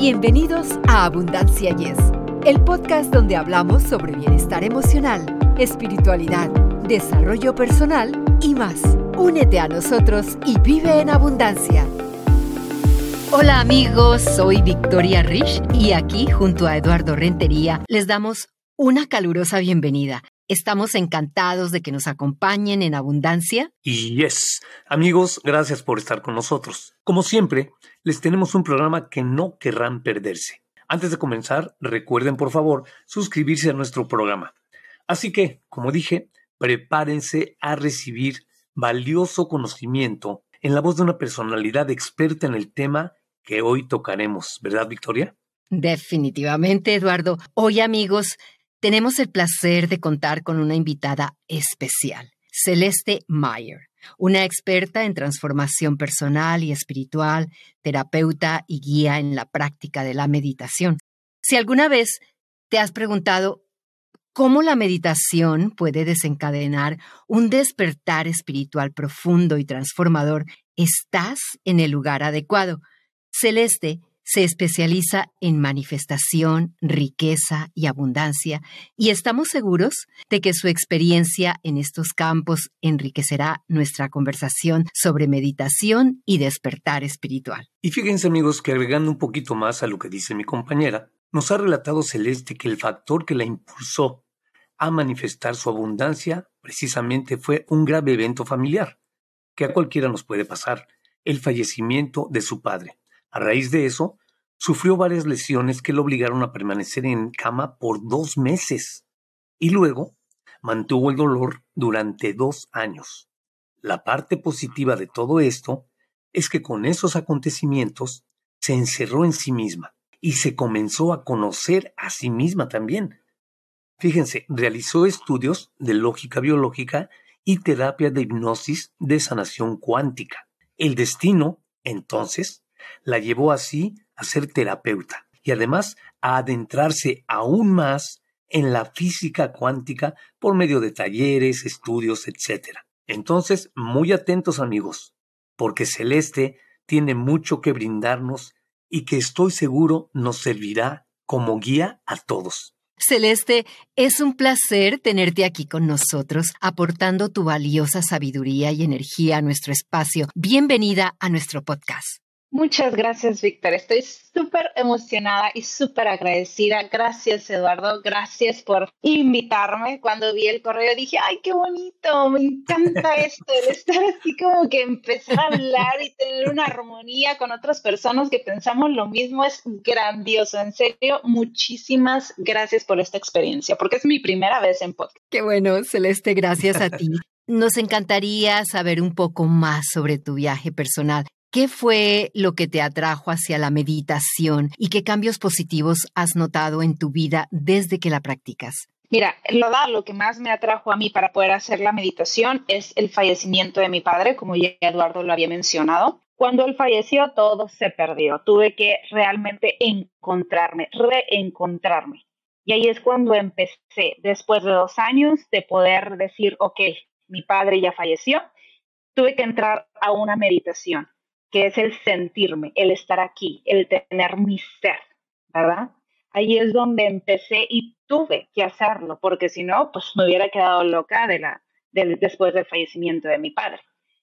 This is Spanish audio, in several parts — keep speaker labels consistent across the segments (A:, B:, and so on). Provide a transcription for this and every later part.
A: Bienvenidos a Abundancia Yes, el podcast donde hablamos sobre bienestar emocional, espiritualidad, desarrollo personal y más. Únete a nosotros y vive en abundancia. Hola amigos, soy Victoria Rich y aquí junto a Eduardo Rentería les damos una calurosa bienvenida. Estamos encantados de que nos acompañen en abundancia.
B: Y yes, amigos, gracias por estar con nosotros. Como siempre, les tenemos un programa que no querrán perderse. Antes de comenzar, recuerden por favor suscribirse a nuestro programa. Así que, como dije, prepárense a recibir valioso conocimiento en la voz de una personalidad experta en el tema que hoy tocaremos, ¿verdad, Victoria?
A: Definitivamente, Eduardo. Hoy, amigos, tenemos el placer de contar con una invitada especial, Celeste Mayer, una experta en transformación personal y espiritual, terapeuta y guía en la práctica de la meditación. Si alguna vez te has preguntado cómo la meditación puede desencadenar un despertar espiritual profundo y transformador, estás en el lugar adecuado. Celeste se especializa en manifestación, riqueza y abundancia, y estamos seguros de que su experiencia en estos campos enriquecerá nuestra conversación sobre meditación y despertar espiritual.
B: Y fíjense amigos que agregando un poquito más a lo que dice mi compañera, nos ha relatado Celeste que el factor que la impulsó a manifestar su abundancia precisamente fue un grave evento familiar, que a cualquiera nos puede pasar, el fallecimiento de su padre. A raíz de eso, sufrió varias lesiones que lo obligaron a permanecer en cama por dos meses y luego mantuvo el dolor durante dos años. La parte positiva de todo esto es que con esos acontecimientos se encerró en sí misma y se comenzó a conocer a sí misma también. Fíjense, realizó estudios de lógica biológica y terapia de hipnosis de sanación cuántica. El destino, entonces, la llevó así a ser terapeuta y además a adentrarse aún más en la física cuántica por medio de talleres, estudios, etc. Entonces, muy atentos amigos, porque Celeste tiene mucho que brindarnos y que estoy seguro nos servirá como guía a todos.
A: Celeste, es un placer tenerte aquí con nosotros, aportando tu valiosa sabiduría y energía a nuestro espacio. Bienvenida a nuestro podcast.
C: Muchas gracias, Víctor. Estoy súper emocionada y súper agradecida. Gracias, Eduardo. Gracias por invitarme. Cuando vi el correo dije, ay, qué bonito, me encanta esto, el estar así como que empezar a hablar y tener una armonía con otras personas que pensamos lo mismo es grandioso. En serio, muchísimas gracias por esta experiencia, porque es mi primera vez en podcast.
A: Qué bueno, Celeste, gracias a ti. Nos encantaría saber un poco más sobre tu viaje personal. ¿Qué fue lo que te atrajo hacia la meditación y qué cambios positivos has notado en tu vida desde que la practicas?
C: Mira, lo, lo que más me atrajo a mí para poder hacer la meditación es el fallecimiento de mi padre, como ya Eduardo lo había mencionado. Cuando él falleció, todo se perdió. Tuve que realmente encontrarme, reencontrarme. Y ahí es cuando empecé, después de dos años, de poder decir, ok, mi padre ya falleció, tuve que entrar a una meditación que es el sentirme, el estar aquí, el tener mi ser, ¿verdad? Ahí es donde empecé y tuve que hacerlo, porque si no, pues me hubiera quedado loca de la, después del fallecimiento de mi padre.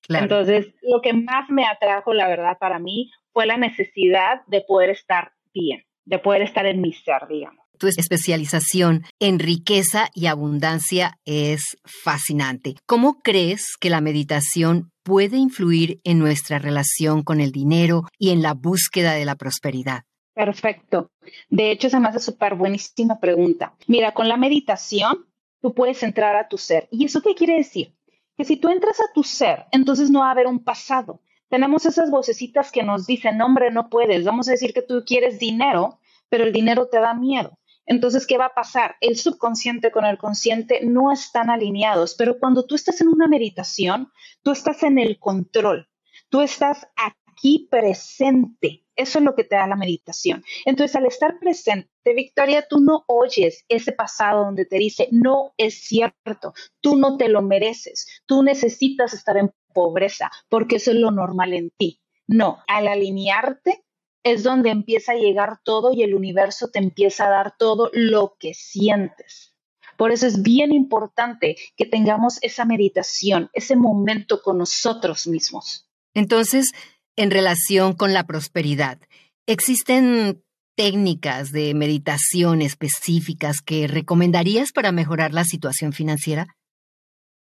C: Entonces, lo que más me atrajo, la verdad, para mí fue la necesidad de poder estar bien, de poder estar en mi ser, digamos.
A: Tu especialización en riqueza y abundancia es fascinante. ¿Cómo crees que la meditación puede influir en nuestra relación con el dinero y en la búsqueda de la prosperidad?
C: Perfecto. De hecho, se me hace súper buenísima pregunta. Mira, con la meditación, tú puedes entrar a tu ser. ¿Y eso qué quiere decir? Que si tú entras a tu ser, entonces no va a haber un pasado. Tenemos esas vocecitas que nos dicen, hombre, no puedes. Vamos a decir que tú quieres dinero, pero el dinero te da miedo. Entonces, ¿qué va a pasar? El subconsciente con el consciente no están alineados, pero cuando tú estás en una meditación, tú estás en el control, tú estás aquí presente. Eso es lo que te da la meditación. Entonces, al estar presente, Victoria, tú no oyes ese pasado donde te dice, no es cierto, tú no te lo mereces, tú necesitas estar en pobreza porque eso es lo normal en ti. No, al alinearte es donde empieza a llegar todo y el universo te empieza a dar todo lo que sientes. Por eso es bien importante que tengamos esa meditación, ese momento con nosotros mismos.
A: Entonces, en relación con la prosperidad, ¿existen técnicas de meditación específicas que recomendarías para mejorar la situación financiera?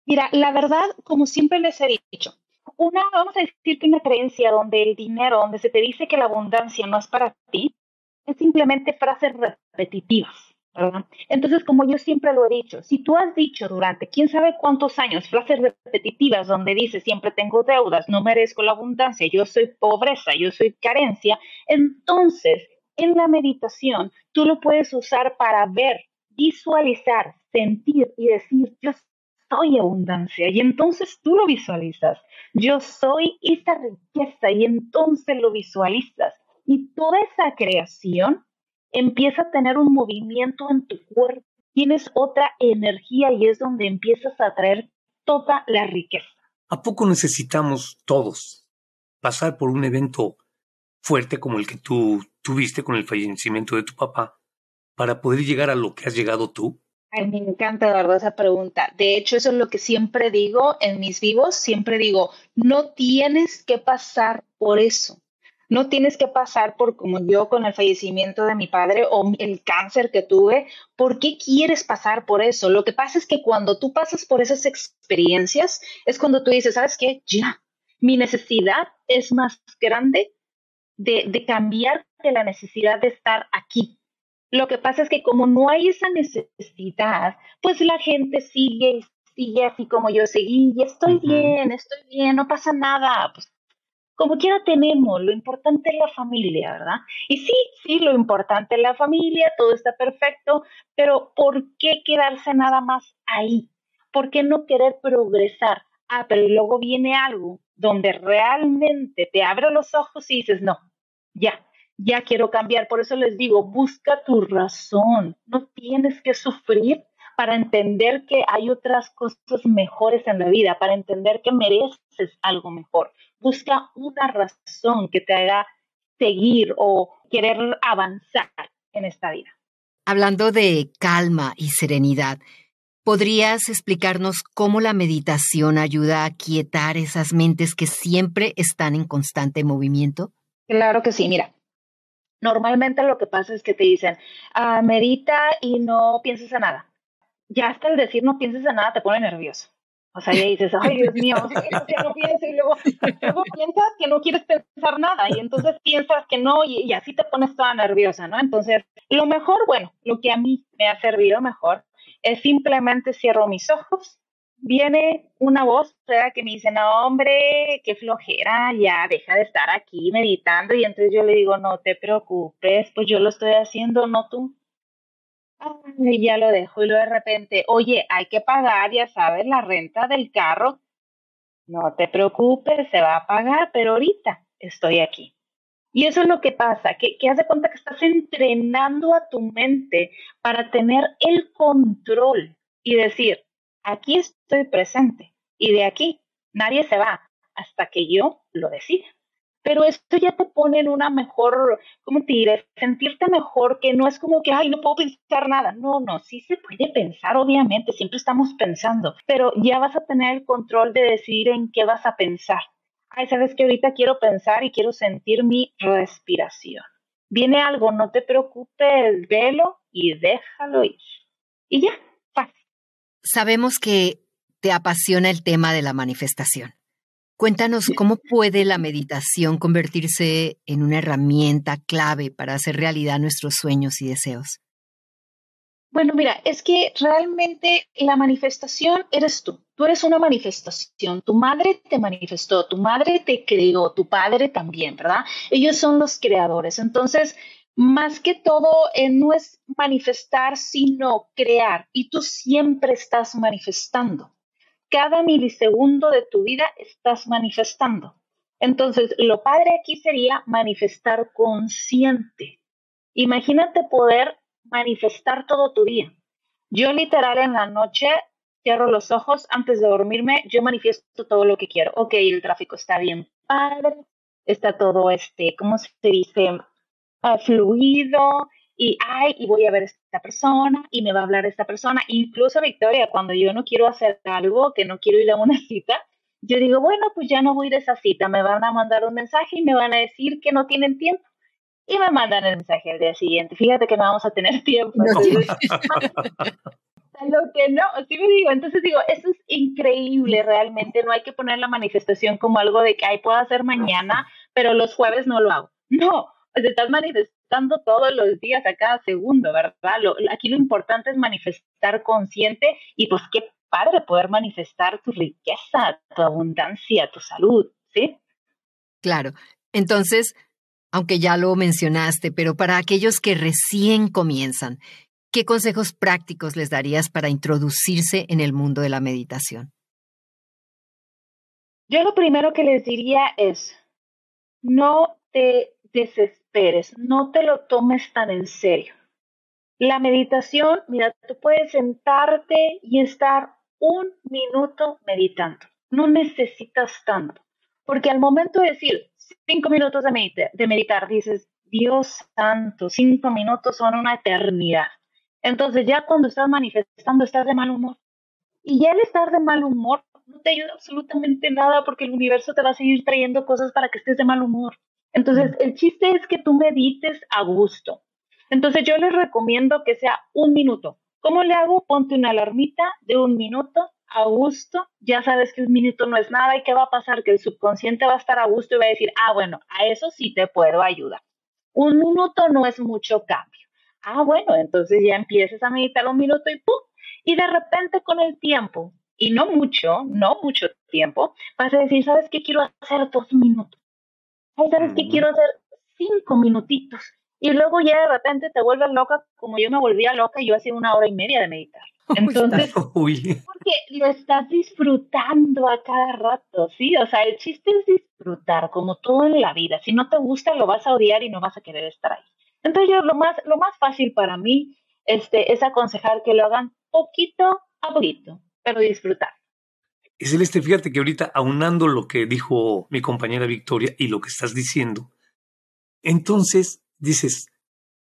C: Mira, la verdad, como siempre les he dicho, una, vamos a decir que una creencia donde el dinero, donde se te dice que la abundancia no es para ti, es simplemente frases repetitivas. ¿verdad? Entonces, como yo siempre lo he dicho, si tú has dicho durante quién sabe cuántos años frases repetitivas donde dices siempre tengo deudas, no merezco la abundancia, yo soy pobreza, yo soy carencia, entonces en la meditación tú lo puedes usar para ver, visualizar, sentir y decir yo soy abundancia y entonces tú lo visualizas. Yo soy esa riqueza y entonces lo visualizas. Y toda esa creación empieza a tener un movimiento en tu cuerpo. Tienes otra energía y es donde empiezas a traer toda la riqueza.
B: ¿A poco necesitamos todos pasar por un evento fuerte como el que tú tuviste con el fallecimiento de tu papá para poder llegar a lo que has llegado tú?
C: Ay, me encanta, Eduardo, esa pregunta. De hecho, eso es lo que siempre digo en mis vivos. Siempre digo, no tienes que pasar por eso. No tienes que pasar por como yo con el fallecimiento de mi padre o el cáncer que tuve. ¿Por qué quieres pasar por eso? Lo que pasa es que cuando tú pasas por esas experiencias, es cuando tú dices, ¿sabes qué? Ya, mi necesidad es más grande de, de cambiar que la necesidad de estar aquí lo que pasa es que como no hay esa necesidad, pues la gente sigue y sigue así como yo seguí, y estoy bien, estoy bien, no pasa nada. Pues como quiera tenemos, lo importante es la familia, ¿verdad? Y sí, sí, lo importante es la familia, todo está perfecto, pero ¿por qué quedarse nada más ahí? ¿Por qué no querer progresar? Ah, pero luego viene algo donde realmente te abre los ojos y dices, no, ya, ya quiero cambiar. Por eso les digo, busca tu razón. No tienes que sufrir para entender que hay otras cosas mejores en la vida, para entender que mereces algo mejor. Busca una razón que te haga seguir o querer avanzar en esta vida.
A: Hablando de calma y serenidad, ¿podrías explicarnos cómo la meditación ayuda a quietar esas mentes que siempre están en constante movimiento?
C: Claro que sí, mira, Normalmente lo que pasa es que te dicen, ah, medita y no pienses en nada. Ya hasta el decir no pienses en nada te pone nervioso. O sea, ya dices, ay, Dios mío, ya no pienso y luego, luego, piensas que no quieres pensar nada y entonces piensas que no y, y, así te pones toda nerviosa, ¿no? Entonces, lo mejor, bueno, lo que a mí me ha servido mejor es simplemente cierro mis ojos viene una voz que me dice, no, hombre, qué flojera, ya deja de estar aquí meditando. Y entonces yo le digo, no te preocupes, pues yo lo estoy haciendo, no tú. Y ya lo dejo y de repente, oye, hay que pagar, ya sabes, la renta del carro. No te preocupes, se va a pagar, pero ahorita estoy aquí. Y eso es lo que pasa, que, que haz de cuenta que estás entrenando a tu mente para tener el control y decir, aquí estoy presente y de aquí nadie se va hasta que yo lo decida. Pero esto ya te pone en una mejor, ¿cómo te diré? Sentirte mejor, que no es como que, ay, no puedo pensar nada. No, no, sí se puede pensar, obviamente, siempre estamos pensando, pero ya vas a tener el control de decidir en qué vas a pensar. Ay, sabes que ahorita quiero pensar y quiero sentir mi respiración. Viene algo, no te preocupes, velo y déjalo ir. Y ya,
A: Sabemos que te apasiona el tema de la manifestación. Cuéntanos cómo puede la meditación convertirse en una herramienta clave para hacer realidad nuestros sueños y deseos.
C: Bueno, mira, es que realmente la manifestación eres tú. Tú eres una manifestación. Tu madre te manifestó, tu madre te creó, tu padre también, ¿verdad? Ellos son los creadores. Entonces, más que todo eh, no es manifestar, sino crear. Y tú siempre estás manifestando. Cada milisegundo de tu vida estás manifestando. Entonces, lo padre aquí sería manifestar consciente. Imagínate poder manifestar todo tu día. Yo literal en la noche cierro los ojos antes de dormirme, yo manifiesto todo lo que quiero. Ok, el tráfico está bien padre, está todo este, ¿cómo se dice? Fluido y, ay, y voy a ver a esta persona y me va a hablar esta persona. Incluso, Victoria, cuando yo no quiero hacer algo, que no quiero ir a una cita, yo digo, bueno, pues ya no voy a esa cita, me van a mandar un mensaje y me van a decir que no tienen tiempo. Y me mandan el mensaje al día siguiente. Fíjate que no vamos a tener tiempo. lo que no, sí me digo, entonces digo, eso es increíble realmente, no hay que poner la manifestación como algo de que, ay, puedo hacer mañana, pero los jueves no lo hago. No, pues estás manifestando todos los días a cada segundo, ¿verdad? aquí lo importante es manifestar consciente y pues qué padre poder manifestar tu riqueza, tu abundancia, tu salud, ¿sí?
A: Claro. Entonces, aunque ya lo mencionaste, pero para aquellos que recién comienzan, ¿qué consejos prácticos les darías para introducirse en el mundo de la meditación?
C: Yo lo primero que les diría es, no te desesperes, no te lo tomes tan en serio. La meditación, mira, tú puedes sentarte y estar un minuto meditando. No necesitas tanto, porque al momento de decir cinco minutos de, de meditar, dices, Dios santo, cinco minutos son una eternidad. Entonces ya cuando estás manifestando estás de mal humor. Y ya el estar de mal humor no te ayuda absolutamente nada porque el universo te va a seguir trayendo cosas para que estés de mal humor. Entonces, el chiste es que tú medites a gusto. Entonces, yo les recomiendo que sea un minuto. ¿Cómo le hago? Ponte una alarmita de un minuto a gusto. Ya sabes que un minuto no es nada y qué va a pasar, que el subconsciente va a estar a gusto y va a decir, ah, bueno, a eso sí te puedo ayudar. Un minuto no es mucho cambio. Ah, bueno, entonces ya empiezas a meditar un minuto y ¡pum! Y de repente con el tiempo, y no mucho, no mucho tiempo, vas a decir, ¿sabes qué quiero hacer dos minutos? ¿Sabes qué? Quiero hacer cinco minutitos. Y luego ya de repente te vuelves loca, como yo me volvía loca y yo hacía una hora y media de meditar. Entonces, porque lo estás disfrutando a cada rato, ¿sí? O sea, el chiste es disfrutar, como todo en la vida. Si no te gusta, lo vas a odiar y no vas a querer estar ahí. Entonces, yo lo más, lo más fácil para mí este, es aconsejar que lo hagan poquito a poquito, pero disfrutar.
B: Y Celeste, fíjate que ahorita, aunando lo que dijo mi compañera Victoria y lo que estás diciendo, entonces dices,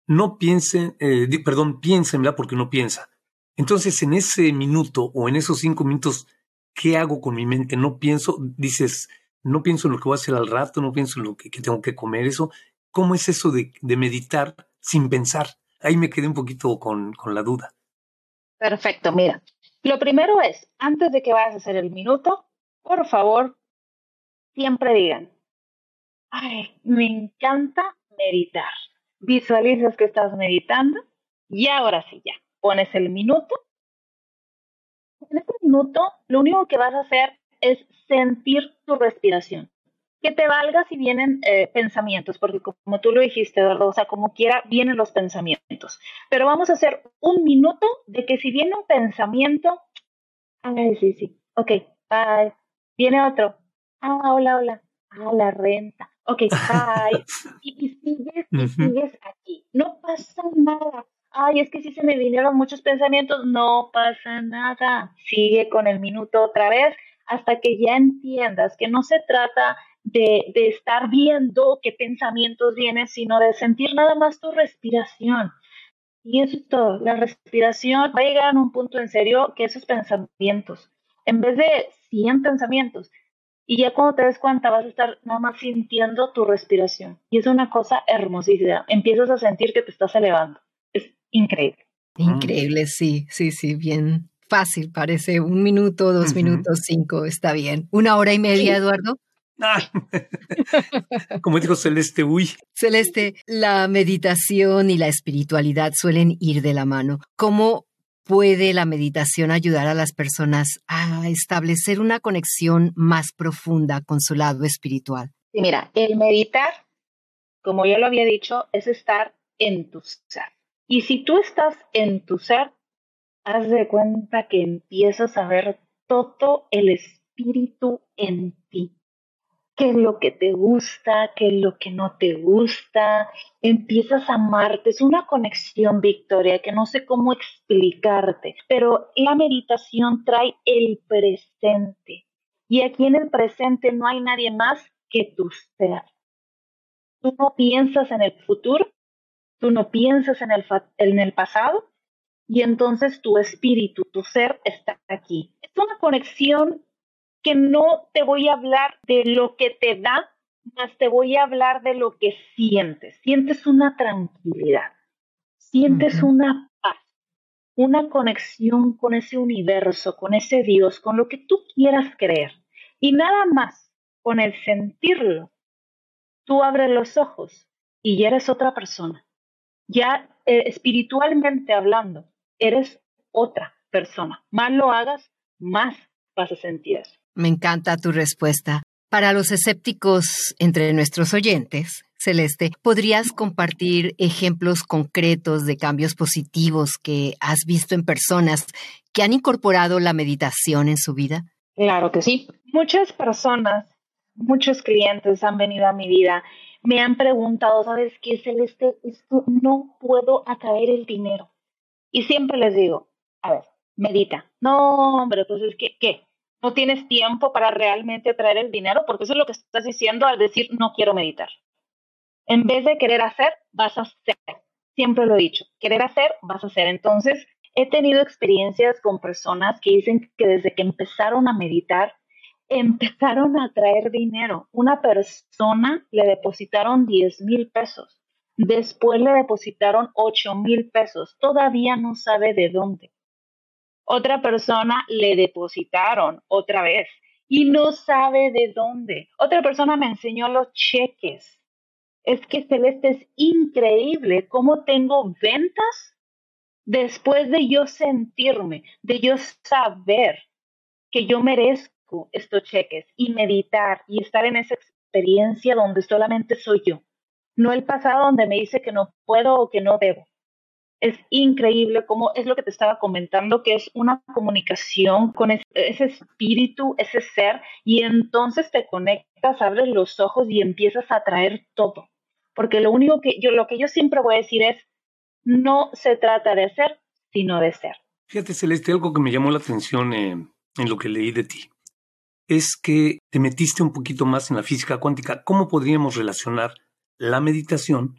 B: no piensen, eh, perdón, piénsenla porque no piensa. Entonces, en ese minuto o en esos cinco minutos, ¿qué hago con mi mente? No pienso, dices, no pienso en lo que voy a hacer al rato, no pienso en lo que, tengo que comer, eso. ¿Cómo es eso de, de, meditar sin pensar? Ahí me quedé un poquito con, con la duda.
C: Perfecto, mira, lo primero es, antes de que vayas a hacer el minuto, por favor, siempre digan, ay, me encanta meditar. Visualizas que estás meditando y ahora sí ya, pones el minuto. En este minuto, lo único que vas a hacer es sentir tu respiración que te valga si vienen eh, pensamientos, porque como tú lo dijiste, Eduardo, o sea, como quiera, vienen los pensamientos. Pero vamos a hacer un minuto de que si viene un pensamiento, ay, sí, sí, ok, bye. Viene otro, ah, hola, hola, ah, la renta, ok, bye. y, sigues, y sigues aquí. No pasa nada. Ay, es que si se me vinieron muchos pensamientos, no pasa nada. Sigue con el minuto otra vez hasta que ya entiendas que no se trata de, de estar viendo qué pensamientos vienen, sino de sentir nada más tu respiración. Y eso es todo. La respiración va a llegar a un punto en serio que esos pensamientos, en vez de 100 pensamientos, y ya cuando te des cuenta vas a estar nada más sintiendo tu respiración. Y es una cosa hermosísima. Empiezas a sentir que te estás elevando. Es increíble.
A: Increíble, sí, sí, sí, bien fácil. Parece un minuto, dos minutos, cinco, está bien. Una hora y media, Eduardo.
B: Como dijo Celeste, uy.
A: Celeste, la meditación y la espiritualidad suelen ir de la mano. ¿Cómo puede la meditación ayudar a las personas a establecer una conexión más profunda con su lado espiritual?
C: Sí, mira, el meditar, como yo lo había dicho, es estar en tu ser. Y si tú estás en tu ser, haz de cuenta que empiezas a ver todo el espíritu en ti. Qué es lo que te gusta, qué es lo que no te gusta, empiezas a amarte, es una conexión, Victoria, que no sé cómo explicarte, pero la meditación trae el presente. Y aquí en el presente no hay nadie más que tu ser. Tú no piensas en el futuro, tú no piensas en el, en el pasado y entonces tu espíritu, tu ser está aquí. Es una conexión que no te voy a hablar de lo que te da, más te voy a hablar de lo que sientes. Sientes una tranquilidad, sientes una paz, una conexión con ese universo, con ese Dios, con lo que tú quieras creer. Y nada más, con el sentirlo, tú abres los ojos y ya eres otra persona. Ya eh, espiritualmente hablando, eres otra persona. Más lo hagas, más vas a sentir
A: Me encanta tu respuesta. Para los escépticos entre nuestros oyentes, Celeste, ¿podrías compartir ejemplos concretos de cambios positivos que has visto en personas que han incorporado la meditación en su vida?
C: Claro que sí. Muchas personas, muchos clientes han venido a mi vida, me han preguntado, ¿sabes qué, Celeste? Esto no puedo atraer el dinero. Y siempre les digo, a ver, medita. No, hombre, pues es que, ¿qué? ¿No tienes tiempo para realmente atraer el dinero? Porque eso es lo que estás diciendo al decir no quiero meditar. En vez de querer hacer, vas a hacer. Siempre lo he dicho, querer hacer, vas a hacer. Entonces, he tenido experiencias con personas que dicen que desde que empezaron a meditar, empezaron a traer dinero. Una persona le depositaron 10 mil pesos Después le depositaron 8 mil pesos. Todavía no sabe de dónde. Otra persona le depositaron otra vez y no sabe de dónde. Otra persona me enseñó los cheques. Es que Celeste es increíble cómo tengo ventas después de yo sentirme, de yo saber que yo merezco estos cheques y meditar y estar en esa experiencia donde solamente soy yo no el pasado donde me dice que no puedo o que no debo. Es increíble cómo es lo que te estaba comentando, que es una comunicación con ese, espíritu, ese ser, y entonces te conectas, abres los ojos y empiezas a traer todo. Porque lo único que yo, lo que yo siempre voy a decir es, no se trata de ser, sino de ser.
B: Fíjate, Celeste, algo que me llamó la atención en lo que leí de ti es que te metiste un poquito más en la física cuántica. ¿Cómo podríamos relacionar la meditación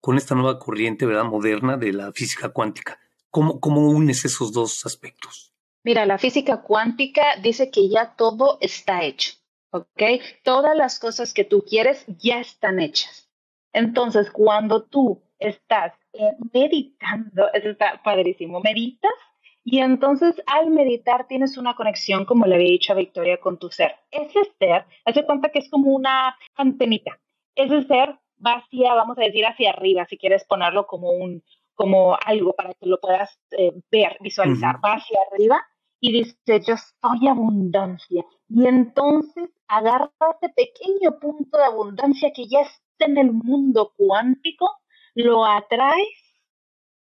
B: con esta nueva corriente ¿verdad? moderna de la física cuántica. ¿Cómo, ¿Cómo unes esos dos aspectos?
C: Mira, la física cuántica dice que ya todo está hecho, ¿ok? Todas las cosas que tú quieres ya están hechas. Entonces, cuando tú estás eh, meditando, eso está padrísimo, meditas y entonces al meditar tienes una conexión, como le había dicho a Victoria, con tu ser. Ese ser, hace cuenta que es como una antenita. Ese ser vacía, vamos a decir, hacia arriba, si quieres ponerlo como un, como algo para que lo puedas eh, ver, visualizar, va hacia arriba y dice, yo soy abundancia. Y entonces agarra ese pequeño punto de abundancia que ya está en el mundo cuántico, lo atraes,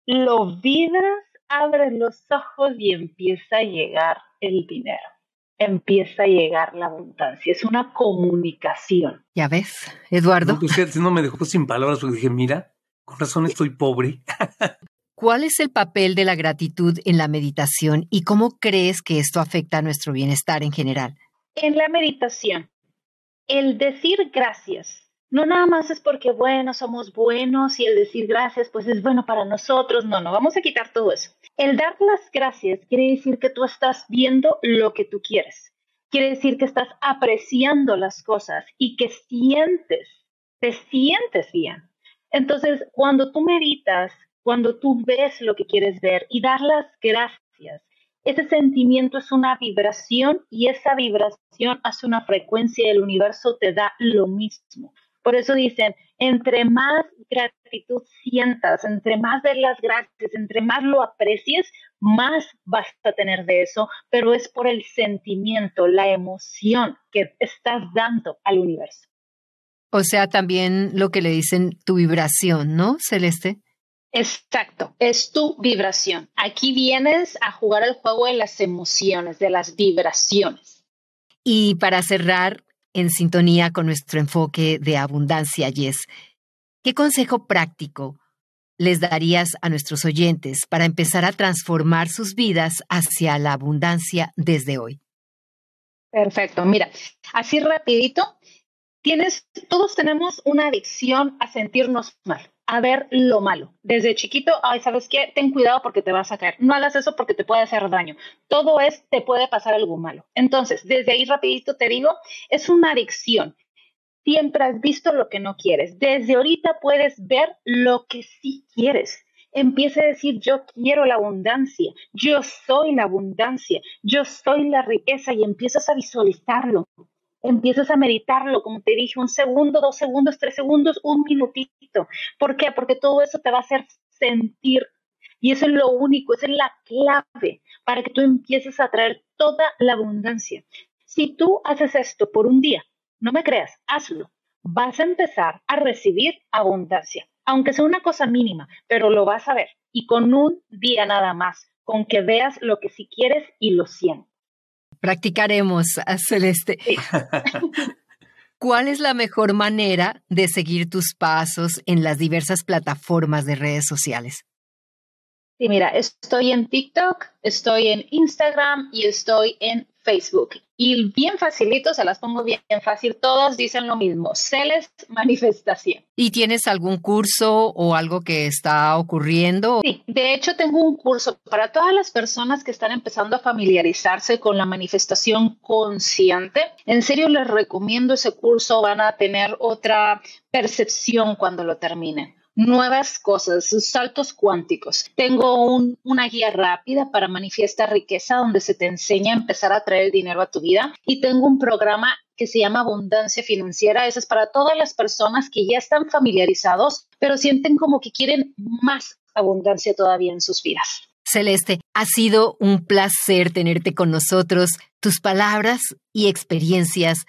C: lo vibras, abres los ojos y empieza a llegar el dinero empieza a llegar la abundancia. Es una comunicación.
A: Ya ves, Eduardo.
B: No, pues, no me dejó sin palabras porque dije, mira, con razón estoy pobre.
A: ¿Cuál es el papel de la gratitud en la meditación y cómo crees que esto afecta a nuestro bienestar en general?
C: En la meditación, el decir gracias no nada más es porque, bueno, somos buenos y el decir gracias, pues es bueno para nosotros. No, no, vamos a quitar todo eso. El dar las gracias quiere decir que tú estás viendo lo que tú quieres. Quiere decir que estás apreciando las cosas y que sientes, te sientes bien. Entonces, cuando tú meditas, cuando tú ves lo que quieres ver y dar las gracias, ese sentimiento es una vibración y esa vibración hace una frecuencia y el universo te da lo mismo. Por eso dicen, entre más gratitud sientas, entre más de las gracias, entre más lo aprecies, más vas a tener de eso, pero es por el sentimiento, la emoción que estás dando al universo.
A: O sea, también lo que le dicen tu vibración, ¿no, Celeste?
C: Exacto, es tu vibración. Aquí vienes a jugar el juego de las emociones, de las vibraciones.
A: Y para cerrar, en sintonía con nuestro enfoque de abundancia, Yes. ¿Qué consejo práctico les darías a nuestros oyentes para empezar a transformar sus vidas hacia la abundancia desde hoy?
C: Perfecto. Mira, así rapidito, Tienes, todos tenemos una adicción a sentirnos mal, a ver lo malo. Desde chiquito, ay, ¿sabes qué? Ten cuidado porque te vas a caer. No hagas eso porque te puede hacer daño. Todo es, te puede pasar algo malo. Entonces, desde ahí rapidito te digo, es una adicción. Siempre has visto lo que no quieres. Desde ahorita puedes ver lo que sí quieres empiece a decir, yo quiero la abundancia, yo soy la abundancia, yo soy la riqueza y empiezas a visualizarlo, empiezas a meditarlo, como te dije, un segundo, dos segundos, tres segundos, un minutito. ¿Por qué? Porque todo eso te va a hacer sentir. Y eso es lo único, esa es la clave para que tú empieces a traer toda la abundancia. Si tú haces esto por un día, no me creas, hazlo. Vas a empezar a recibir abundancia aunque sea una cosa mínima, pero lo vas a ver. Y con un día nada más, con que veas lo que sí quieres y lo sientes.
A: Practicaremos, Celeste. ¿Cuál es la mejor manera de seguir tus pasos en las diversas plataformas de redes sociales?
C: Sí, mira, estoy en TikTok, estoy en Instagram y estoy en Facebook. Y bien facilito, se las pongo bien, fácil, todos dicen lo mismo, Celes Manifestación.
A: ¿Y tienes algún curso o algo que está ocurriendo?
C: Sí, de hecho tengo un curso para todas las personas que están empezando a familiarizarse con la manifestación consciente. En serio les recomiendo ese curso, van a tener otra percepción cuando lo terminen nuevas cosas, saltos cuánticos. Tengo una guía rápida para manifiestar riqueza donde se te enseña a empezar a traer dinero a tu vida y tengo un programa que se llama Abundancia Financiera. Eso es para todas las personas que ya están familiarizados, pero sienten como que quieren más abundancia todavía en sus vidas.
A: Celeste, ha sido un placer tenerte con nosotros. Tus palabras y experiencias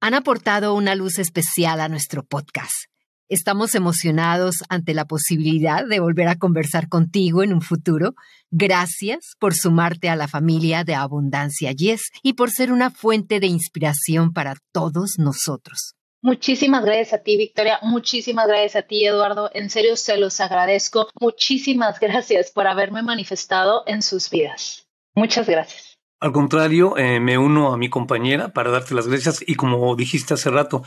A: han aportado una luz especial a nuestro podcast. Estamos emocionados ante la posibilidad de volver a conversar contigo en un futuro. Gracias por sumarte a la familia de Abundancia Yes y por ser una fuente de inspiración para todos nosotros.
C: Muchísimas gracias a ti, Victoria. Muchísimas gracias a ti, Eduardo. En serio, se los agradezco. Muchísimas gracias por haberme manifestado en sus vidas. Muchas gracias.
B: Al contrario, eh, me uno a mi compañera para darte las gracias y como dijiste hace rato,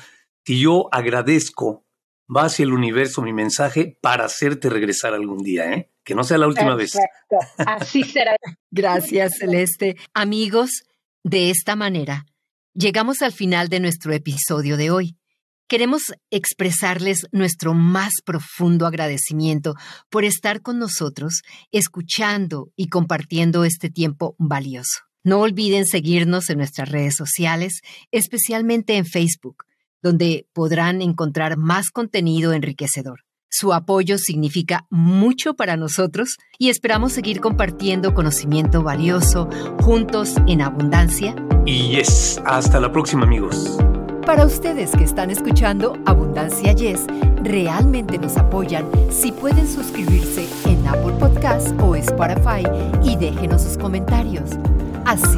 B: si yo agradezco va hacia el universo mi mensaje para hacerte regresar algún día, ¿eh? Que no sea la última vez.
C: Así será.
A: Gracias, Celeste. Amigos, de esta manera, llegamos al final de nuestro episodio de hoy. Queremos expresarles nuestro más profundo agradecimiento por estar con nosotros, escuchando y compartiendo este tiempo valioso. No olviden seguirnos en nuestras redes sociales, especialmente en Facebook donde podrán encontrar más contenido enriquecedor. Su apoyo significa mucho para nosotros y esperamos seguir compartiendo conocimiento valioso juntos en abundancia.
B: Y yes, hasta la próxima amigos.
A: Para ustedes que están escuchando Abundancia Yes, realmente nos apoyan si pueden suscribirse en Apple Podcast o Spotify y déjenos sus comentarios. Así